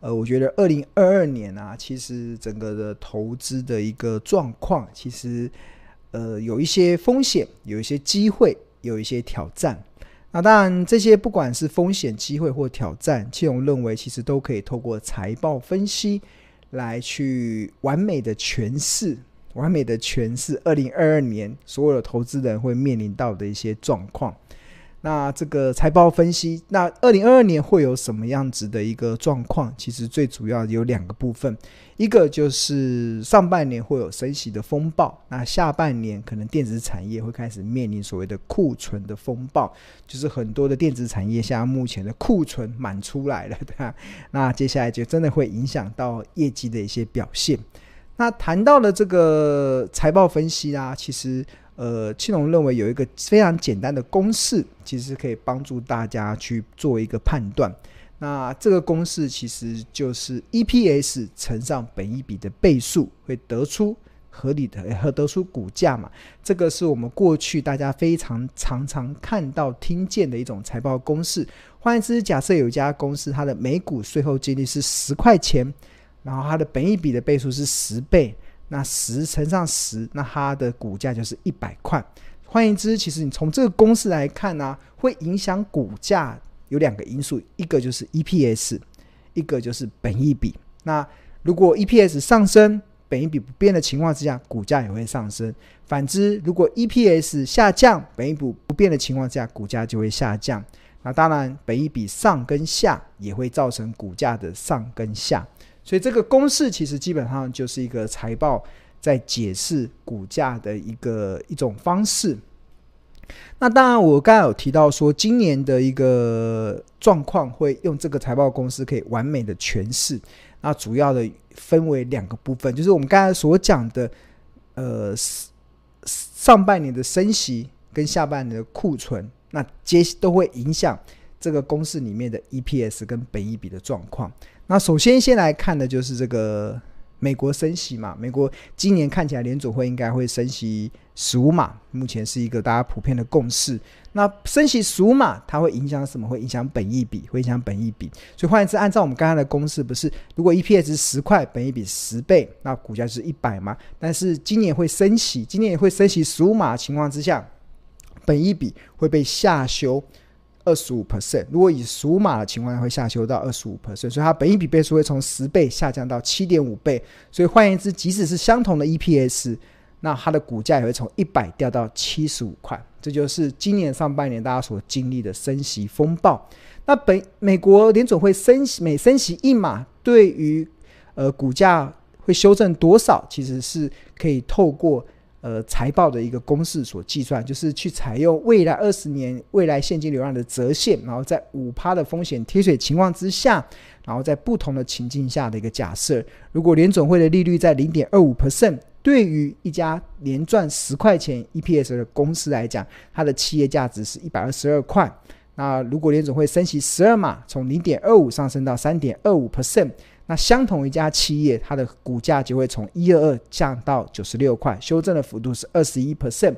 呃我觉得二零二二年啊，其实整个的投资的一个状况，其实呃有一些风险，有一些机会，有一些挑战。那当然，这些不管是风险、机会或挑战，庆隆认为其实都可以透过财报分析来去完美的诠释，完美的诠释二零二二年所有的投资人会面临到的一些状况。那这个财报分析，那二零二二年会有什么样子的一个状况？其实最主要有两个部分，一个就是上半年会有升息的风暴，那下半年可能电子产业会开始面临所谓的库存的风暴，就是很多的电子产业现在目前的库存满出来了，对吧？那接下来就真的会影响到业绩的一些表现。那谈到了这个财报分析啊，其实。呃，庆隆认为有一个非常简单的公式，其实可以帮助大家去做一个判断。那这个公式其实就是 EPS 乘上本益比的倍数，会得出合理的和得出股价嘛。这个是我们过去大家非常常常看到、听见的一种财报公式。换言之，假设有一家公司，它的每股税后净利是十块钱，然后它的本益比的倍数是十倍。那十乘上十，那它的股价就是一百块。换言之，其实你从这个公式来看呢、啊，会影响股价有两个因素，一个就是 EPS，一个就是本益比。那如果 EPS 上升，本益比不变的情况之下，股价也会上升。反之，如果 EPS 下降，本益比不变的情况之下，股价就会下降。那当然，本益比上跟下也会造成股价的上跟下。所以这个公式其实基本上就是一个财报在解释股价的一个一种方式。那当然，我刚才有提到说，今年的一个状况会用这个财报公司可以完美的诠释。那主要的分为两个部分，就是我们刚才所讲的，呃，上半年的升息跟下半年的库存，那皆都会影响这个公式里面的 EPS 跟本益比的状况。那首先先来看的就是这个美国升息嘛，美国今年看起来联准会应该会升息十五码，目前是一个大家普遍的共识。那升息十五码，它会影响什么？会影响本益比，会影响本益比。所以换言之，按照我们刚刚的公式，不是如果 EPS 十块，本益比十倍，那股价是一百嘛？但是今年会升息，今年也会升息十五码情况之下，本益比会被下修。二十五 percent，如果以十五码的情况下会下修到二十五 percent，所以它本益比倍数会从十倍下降到七点五倍。所以换言之，即使是相同的 EPS，那它的股价也会从一百掉到七十五块。这就是今年上半年大家所经历的升息风暴。那本美国联总会升息每升息一码，对于呃股价会修正多少，其实是可以透过。呃，财报的一个公式所计算，就是去采用未来二十年未来现金流量的折现，然后在五趴的风险贴水情况之下，然后在不同的情境下的一个假设。如果联总会的利率在零点二五 percent，对于一家年赚十块钱 EPS 的公司来讲，它的企业价值是一百二十二块。那如果联总会升息十二码，从零点二五上升到三点二五 percent。那相同一家企业，它的股价就会从一二二降到九十六块，修正的幅度是二十一 percent。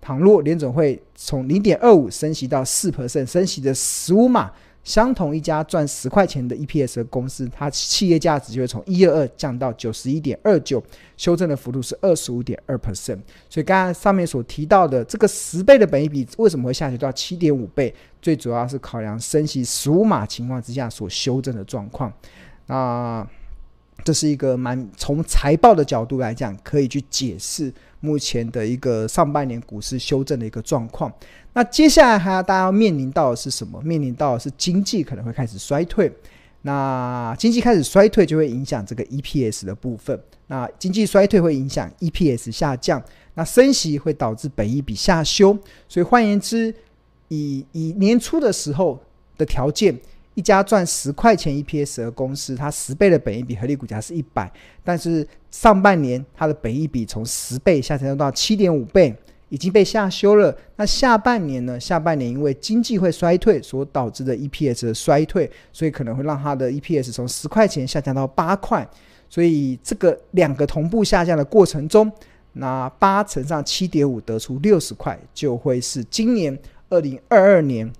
倘若联总会从零点二五升息到四 percent，升息的十五码，相同一家赚十块钱的 EPS 的公司，它企业价值就会从一二二降到九十一点二九，修正的幅度是二十五点二 percent。所以刚才上面所提到的这个十倍的本益比为什么会下去到七点五倍？最主要是考量升息十五码情况之下所修正的状况。啊，这是一个蛮从财报的角度来讲，可以去解释目前的一个上半年股市修正的一个状况。那接下来还要大家要面临到的是什么？面临到的是经济可能会开始衰退。那经济开始衰退，就会影响这个 EPS 的部分。那经济衰退会影响 EPS 下降。那升息会导致本益比下修。所以换言之，以以年初的时候的条件。一家赚十块钱 EPS 的公司，它十倍的本益比合理股价是一百，但是上半年它的本益比从十倍下降到七点五倍，已经被下修了。那下半年呢？下半年因为经济会衰退所导致的 EPS 的衰退，所以可能会让它的 EPS 从十块钱下降到八块。所以这个两个同步下降的过程中，那八乘上七点五得出六十块，就会是今年二零二二年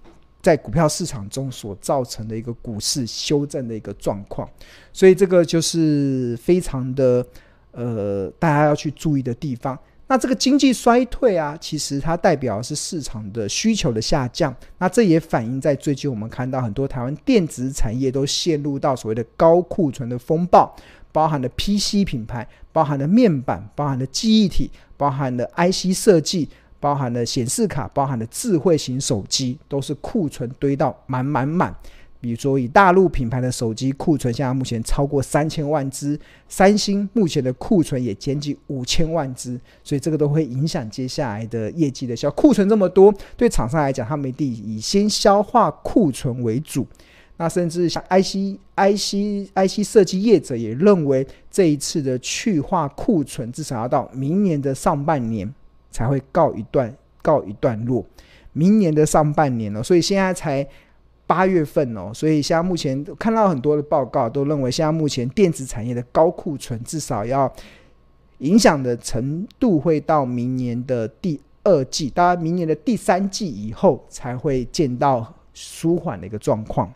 在股票市场中所造成的一个股市修正的一个状况。所以这个就是非常的呃，大家要去注意的地方。那这个经济衰退啊，其实它代表是市场的需求的下降。那这也反映在最近我们看到很多台湾电子产业都陷入到所谓的高库存的风暴。包含了 PC 品牌，包含了面板，包含了记忆体，包含了 IC 设计，包含了显示卡，包含了智慧型手机，都是库存堆到满满满。比如说，以大陆品牌的手机库存，现在目前超过三千万只；三星目前的库存也接近五千万只，所以这个都会影响接下来的业绩的销。库存这么多，对厂商来讲，他们一定以先消化库存为主。那甚至像 IC、IC、IC 设计业者也认为，这一次的去化库存至少要到明年的上半年才会告一段告一段落。明年的上半年哦，所以现在才八月份哦，所以现在目前看到很多的报告都认为，现在目前电子产业的高库存至少要影响的程度会到明年的第二季，当然明年的第三季以后才会见到舒缓的一个状况。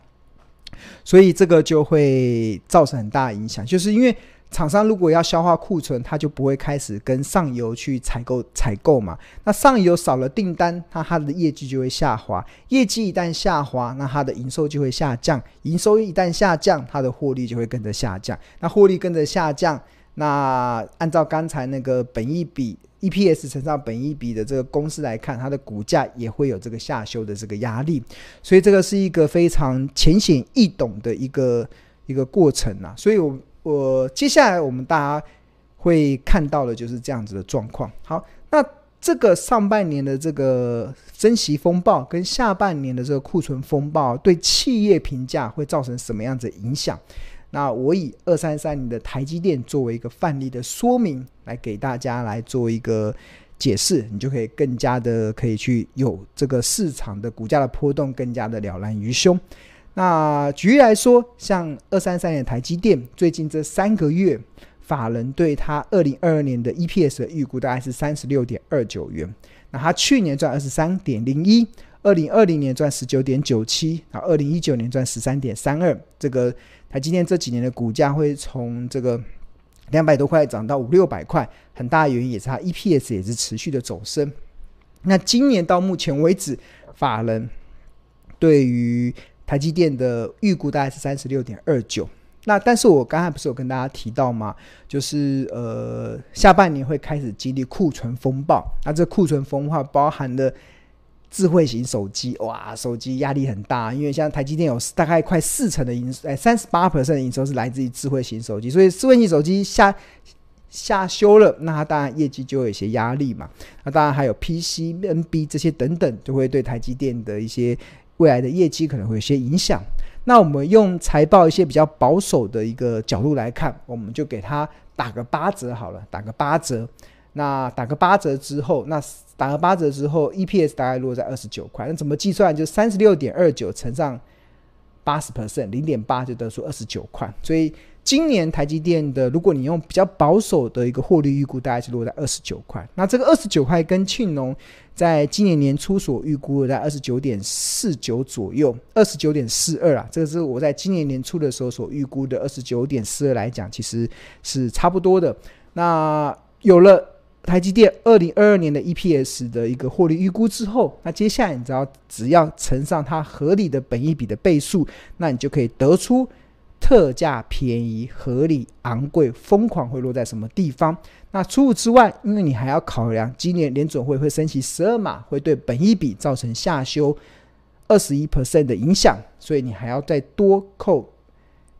所以这个就会造成很大的影响，就是因为厂商如果要消化库存，他就不会开始跟上游去采购采购嘛。那上游少了订单，那它的业绩就会下滑。业绩一旦下滑，那它的营收就会下降。营收一旦下降，它的获利就会跟着下降。那获利跟着下降，那按照刚才那个本益比。EPS 乘上本益比的这个公式来看，它的股价也会有这个下修的这个压力，所以这个是一个非常浅显易懂的一个一个过程啊。所以我我接下来我们大家会看到的就是这样子的状况。好，那这个上半年的这个升息风暴跟下半年的这个库存风暴，对企业评价会造成什么样子的影响？那我以二三三零的台积电作为一个范例的说明，来给大家来做一个解释，你就可以更加的可以去有这个市场的股价的波动更加的了然于胸。那举例来说，像二三三零台积电，最近这三个月，法人对它二零二二年的 EPS 的预估大概是三十六点二九元，那它去年赚二十三点零一，二零二零年赚十九点九七，啊二零一九年赚十三点三二，这个。台积电这几年的股价会从这个两百多块涨到五六百块，很大原因也是它 EPS 也是持续的走升。那今年到目前为止，法人对于台积电的预估大概是三十六点二九。那但是我刚才不是有跟大家提到吗？就是呃下半年会开始经历库存风暴。那这库存风暴包含了。智慧型手机哇，手机压力很大，因为像台积电有大概快四成的营收，哎，三十八 percent 的营收是来自于智慧型手机，所以智慧型手机下下修了，那它当然业绩就有一些压力嘛。那当然还有 PC、NB 这些等等，就会对台积电的一些未来的业绩可能会有些影响。那我们用财报一些比较保守的一个角度来看，我们就给它打个八折好了，打个八折。那打个八折之后，那打个八折之后，EPS 大概落在二十九块。那怎么计算？就三十六点二九乘上八十 percent，零点八就得出二十九块。所以今年台积电的，如果你用比较保守的一个获利预估，大概是落在二十九块。那这个二十九块跟庆农在今年年初所预估的在二十九点四九左右，二十九点四二啊，这个是我在今年年初的时候所预估的二十九点四二来讲，其实是差不多的。那有了。台积电二零二二年的 EPS 的一个获利预估之后，那接下来你只要只要乘上它合理的本益比的倍数，那你就可以得出特价便宜、合理昂贵、疯狂会落在什么地方。那除此之外，因为你还要考量今年联准会会升息十二码，会对本益比造成下修二十一 percent 的影响，所以你还要再多扣。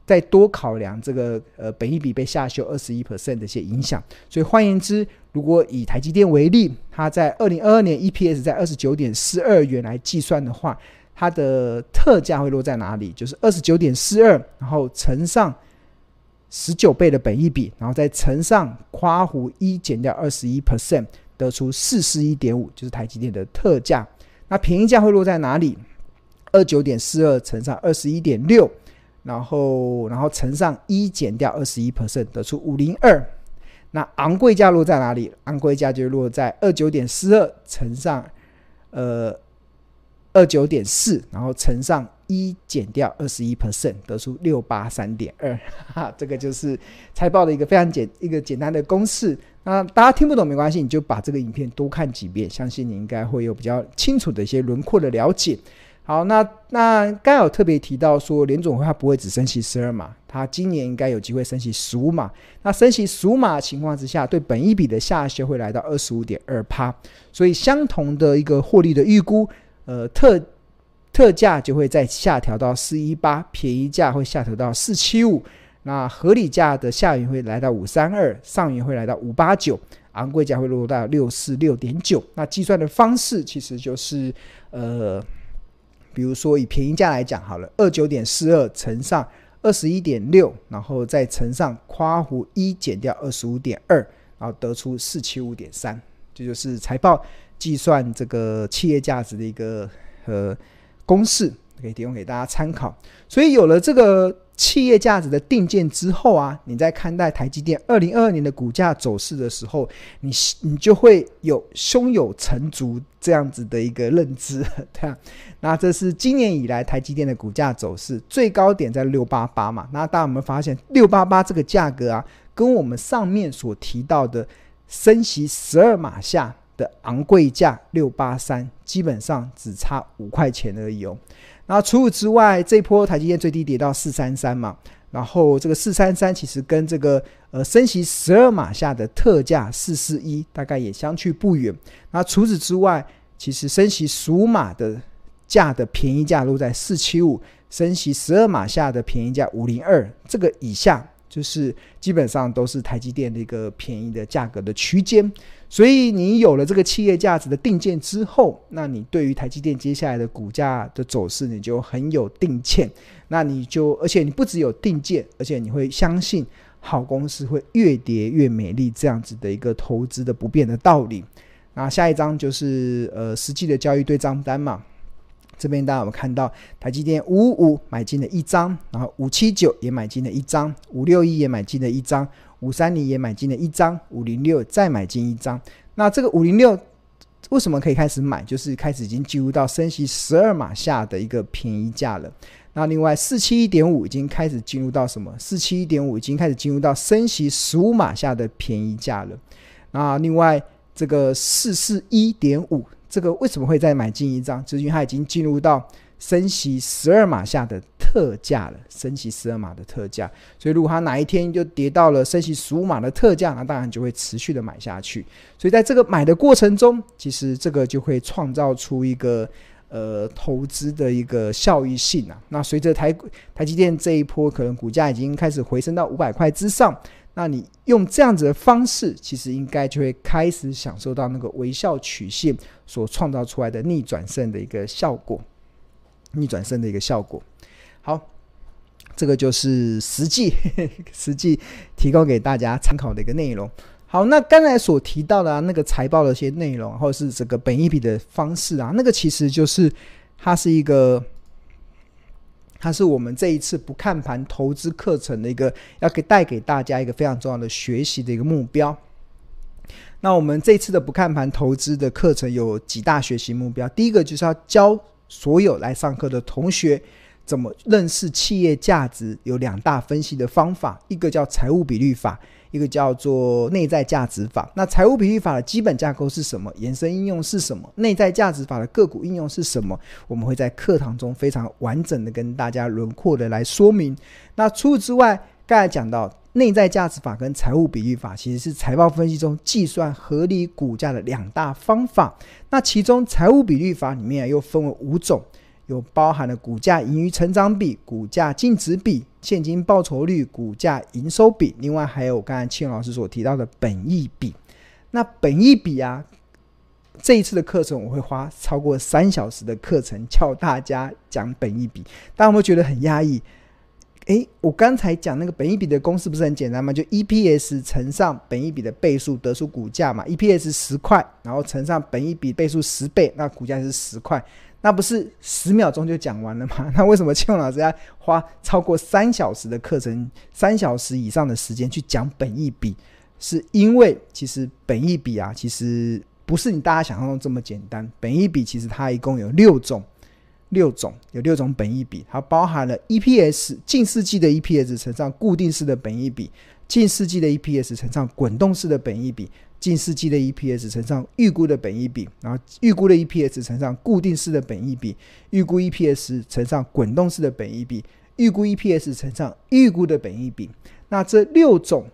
再多考量这个呃，本益比被下修二十一 percent 的一些影响，所以换言之，如果以台积电为例，它在二零二二年 EPS 在二十九点四二元来计算的话，它的特价会落在哪里？就是二十九点四二，然后乘上十九倍的本益比，然后再乘上夸弧一减掉二十一 percent，得出四十一点五，就是台积电的特价。那便宜价会落在哪里？二九点四二乘上二十一点六。然后，然后乘上一减掉二十一 percent，得出五零二。那昂贵价落在哪里？昂贵价就落在二九点四二乘上呃二九点四，然后乘上一减掉二十一 percent，得出六八三点二。哈，这个就是财报的一个非常简一个简单的公式。那大家听不懂没关系，你就把这个影片多看几遍，相信你应该会有比较清楚的一些轮廓的了解。好，那那刚有特别提到说，联总会它不会只升息十二码，它今年应该有机会升息十五码。那升息十五码情况之下，对本一笔的下修会来到二十五点二趴，所以相同的一个获利的预估，呃，特特价就会再下调到四一八，便宜价会下调到四七五，那合理价的下缘会来到五三二，上缘会来到五八九，昂贵价会落到六四六点九。那计算的方式其实就是呃。比如说以便宜价来讲好了，二九点四二乘上二十一点六，然后再乘上夸弧一减掉二十五点二，然后得出四七五点三，这就是财报计算这个企业价值的一个呃公式，可以提供给大家参考。所以有了这个。企业价值的定见之后啊，你在看待台积电二零二二年的股价走势的时候，你你就会有胸有成竹这样子的一个认知，对啊。那这是今年以来台积电的股价走势，最高点在六八八嘛。那大家有没有发现六八八这个价格啊，跟我们上面所提到的升息十二码下的昂贵价六八三，基本上只差五块钱而已哦。然后除此之外，这波台积电最低跌到四三三嘛，然后这个四三三其实跟这个呃升息十二码下的特价四四一大概也相去不远。那除此之外，其实升息十五码的价的便宜价落在四七五，升息十二码下的便宜价五零二，这个以下就是基本上都是台积电的一个便宜的价格的区间。所以你有了这个企业价值的定见之后，那你对于台积电接下来的股价的走势，你就很有定见。那你就，而且你不只有定见，而且你会相信好公司会越跌越美丽这样子的一个投资的不变的道理。那下一张就是呃实际的交易对账单嘛。这边大家有看到台积电五五买进了一张，然后五七九也买进了一张，五六一也买进了一张。五三零也买进了一张，五零六再买进一张。那这个五零六为什么可以开始买？就是开始已经进入到升息十二码下的一个便宜价了。那另外四七一点五已经开始进入到什么？四七一点五已经开始进入到升息十五码下的便宜价了。那另外这个四四一点五，这个为什么会再买进一张？就是因为它已经进入到。升息十二码下的特价了，升息十二码的特价，所以如果它哪一天就跌到了升息十五码的特价，那当然就会持续的买下去。所以在这个买的过程中，其实这个就会创造出一个呃投资的一个效益性啊。那随着台台积电这一波可能股价已经开始回升到五百块之上，那你用这样子的方式，其实应该就会开始享受到那个微笑曲线所创造出来的逆转胜的一个效果。逆转胜的一个效果，好，这个就是实际 实际提供给大家参考的一个内容。好，那刚才所提到的、啊、那个财报的一些内容，或者是这个本一笔的方式啊，那个其实就是它是一个，它是我们这一次不看盘投资课程的一个要给带给大家一个非常重要的学习的一个目标。那我们这次的不看盘投资的课程有几大学习目标，第一个就是要教。所有来上课的同学，怎么认识企业价值？有两大分析的方法，一个叫财务比率法，一个叫做内在价值法。那财务比率法的基本架构是什么？延伸应用是什么？内在价值法的个股应用是什么？我们会在课堂中非常完整的跟大家轮廓的来说明。那除此之外，刚才讲到。内在价值法跟财务比率法其实是财报分析中计算合理股价的两大方法。那其中财务比率法里面又分为五种，有包含了股价盈余成长比、股价净值比、现金报酬率、股价营收比，另外还有刚才庆老师所提到的本益比。那本益比啊，这一次的课程我会花超过三小时的课程教大家讲本益比，大家有没有觉得很压抑？诶，我刚才讲那个本益比的公式不是很简单吗？就 EPS 乘上本益比的倍数得出股价嘛，EPS 十块，然后乘上本益比倍数十倍，那股价是十块，那不是十秒钟就讲完了吗？那为什么庆老师要花超过三小时的课程，三小时以上的时间去讲本益比？是因为其实本益比啊，其实不是你大家想象中这么简单。本益比其实它一共有六种，六种有六种本益比，它包含了 EPS 近世纪的 EPS 乘上固定式的本益比，近世纪的 EPS 乘上滚动式的本益比，近世纪的 EPS 乘上预估的本益比，然后预估的 EPS 乘上固定式的本益比，预估 EPS 乘上滚动式的本益比，预估 EPS 乘上预估的本益比。那这六种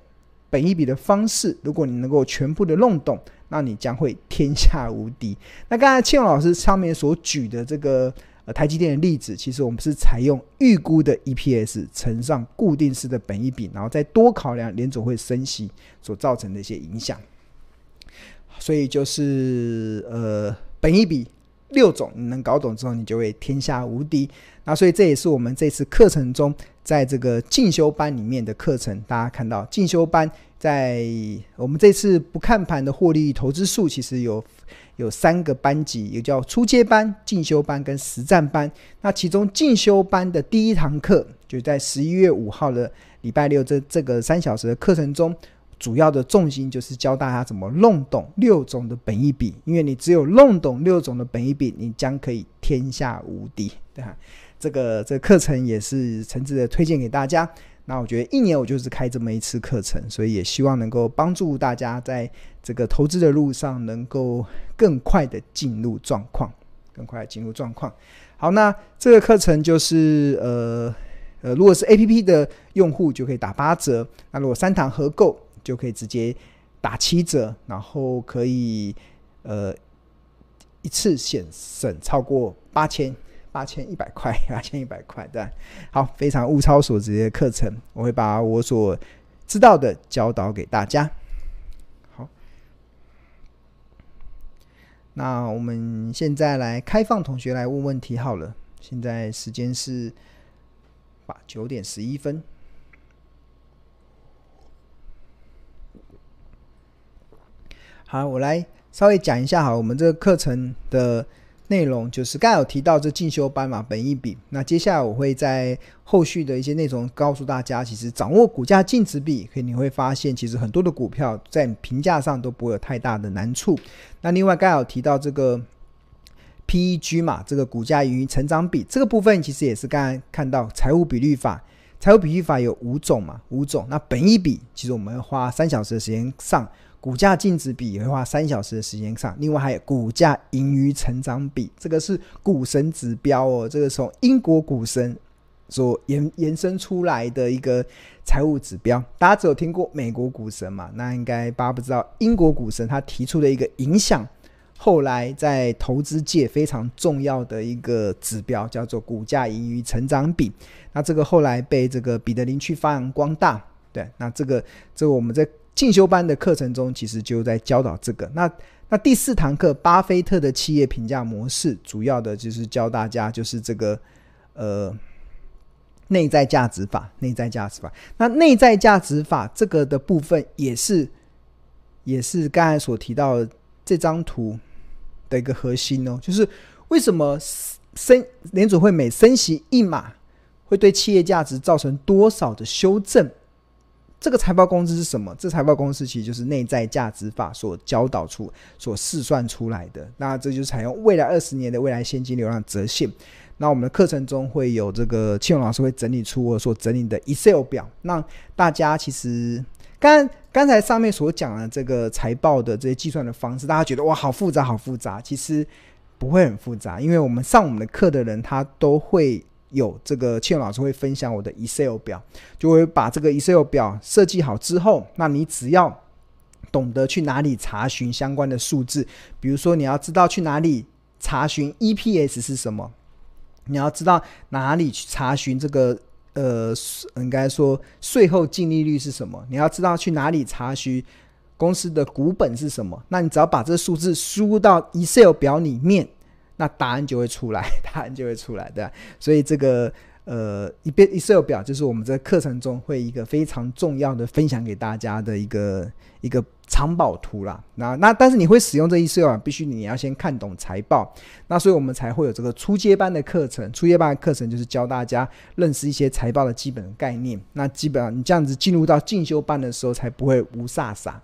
本益比的方式，如果你能够全部的弄懂，那你将会天下无敌。那刚才庆老师上面所举的这个呃台积电的例子，其实我们是采用预估的 EPS 乘上固定式的本益比，然后再多考量联总会升息所造成的一些影响。所以就是呃本益比六种，你能搞懂之后，你就会天下无敌。那所以这也是我们这次课程中。在这个进修班里面的课程，大家看到进修班在我们这次不看盘的获利投资数，其实有有三个班级，也叫初阶班、进修班跟实战班。那其中进修班的第一堂课，就在十一月五号的礼拜六这这个三小时的课程中，主要的重心就是教大家怎么弄懂六种的本意比，因为你只有弄懂六种的本意比，你将可以天下无敌，对吧？这个这课程也是诚挚的推荐给大家。那我觉得一年我就是开这么一次课程，所以也希望能够帮助大家在这个投资的路上能够更快的进入状况，更快的进入状况。好，那这个课程就是呃呃，如果是 APP 的用户就可以打八折，那如果三堂合购就可以直接打七折，然后可以呃一次险省超过八千。八千一百块，八千一百块，对，好，非常物超所值的课程，我会把我所知道的教导给大家。好，那我们现在来开放同学来问问题好了。现在时间是八九点十一分。好，我来稍微讲一下哈，我们这个课程的。内容就是刚才有提到这进修班嘛，本益比。那接下来我会在后续的一些内容告诉大家，其实掌握股价净值比，可以你会发现，其实很多的股票在评价上都不会有太大的难处。那另外刚才有提到这个 PEG 嘛，这个股价盈余成长比这个部分，其实也是刚才看到财务比率法，财务比率法有五种嘛，五种。那本益比其实我们要花三小时的时间上。股价净值比也会花三小时的时间上，另外还有股价盈余成长比，这个是股神指标哦，这个从英国股神所延延伸出来的一个财务指标。大家只有听过美国股神嘛？那应该大家不知道英国股神他提出的一个影响，后来在投资界非常重要的一个指标，叫做股价盈余成长比。那这个后来被这个彼得林去发扬光大。对，那这个这个我们在。进修班的课程中，其实就在教导这个。那那第四堂课，巴菲特的企业评价模式，主要的就是教大家就是这个呃内在价值法。内在价值法，那内在价值法这个的部分，也是也是刚才所提到的这张图的一个核心哦，就是为什么升联准会每升息一码，会对企业价值造成多少的修正？这个财报公式是什么？这财报公式其实就是内在价值法所教导出、所试算出来的。那这就是采用未来二十年的未来现金流量折现。那我们的课程中会有这个庆荣老师会整理出我所整理的 Excel 表。那大家其实刚刚才上面所讲的这个财报的这些计算的方式，大家觉得哇，好复杂，好复杂。其实不会很复杂，因为我们上我们的课的人他都会。有这个倩老师会分享我的 Excel 表，就会把这个 Excel 表设计好之后，那你只要懂得去哪里查询相关的数字，比如说你要知道去哪里查询 EPS 是什么，你要知道哪里去查询这个呃，应该说税后净利率是什么，你要知道去哪里查询公司的股本是什么，那你只要把这数字输入到 Excel 表里面。那答案就会出来，答案就会出来，对吧？所以这个呃，一边 Excel 表就是我们这课程中会一个非常重要的分享给大家的一个一个藏宝图啦。那那但是你会使用这 Excel 啊，必须你要先看懂财报。那所以我们才会有这个初阶班的课程。初阶班的课程就是教大家认识一些财报的基本概念。那基本上你这样子进入到进修班的时候，才不会无煞煞，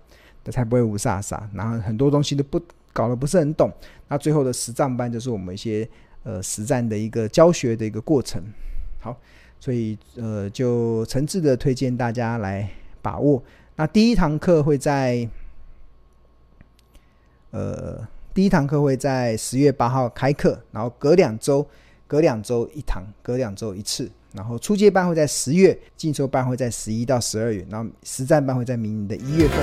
才不会无煞煞。然后很多东西都不搞得不是很懂。那最后的实战班就是我们一些呃实战的一个教学的一个过程。好，所以呃，就诚挚的推荐大家来把握。那第一堂课会在呃，第一堂课会在十月八号开课，然后隔两周，隔两周一堂，隔两周一次。然后初阶班会在十月，进修班会在十一到十二月，然后实战班会在明年的一月份。